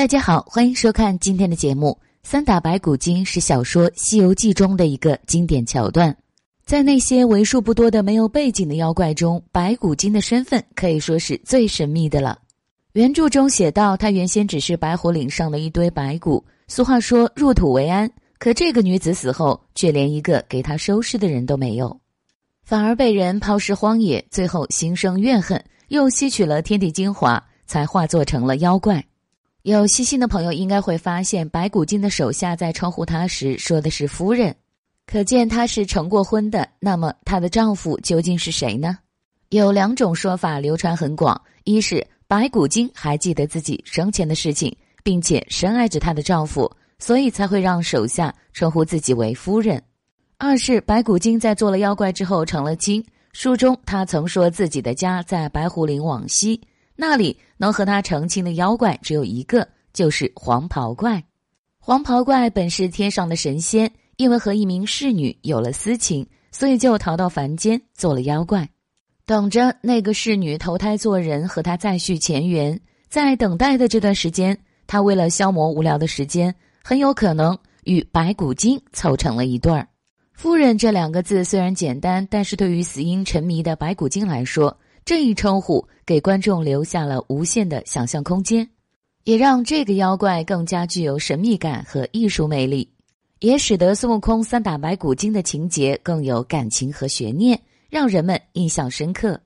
大家好，欢迎收看今天的节目。三打白骨精是小说《西游记》中的一个经典桥段。在那些为数不多的没有背景的妖怪中，白骨精的身份可以说是最神秘的了。原著中写到，她原先只是白虎岭上的一堆白骨。俗话说“入土为安”，可这个女子死后，却连一个给她收尸的人都没有，反而被人抛尸荒野，最后心生怨恨，又吸取了天地精华，才化作成了妖怪。有细心的朋友应该会发现，白骨精的手下在称呼她时说的是夫人，可见她是成过婚的。那么她的丈夫究竟是谁呢？有两种说法流传很广：一是白骨精还记得自己生前的事情，并且深爱着她的丈夫，所以才会让手下称呼自己为夫人；二是白骨精在做了妖怪之后成了精。书中她曾说自己的家在白虎岭往西。那里能和他成亲的妖怪只有一个，就是黄袍怪。黄袍怪本是天上的神仙，因为和一名侍女有了私情，所以就逃到凡间做了妖怪，等着那个侍女投胎做人，和他再续前缘。在等待的这段时间，他为了消磨无聊的时间，很有可能与白骨精凑成了一对儿。夫人这两个字虽然简单，但是对于死因沉迷的白骨精来说。这一称呼给观众留下了无限的想象空间，也让这个妖怪更加具有神秘感和艺术魅力，也使得孙悟空三打白骨精的情节更有感情和悬念，让人们印象深刻。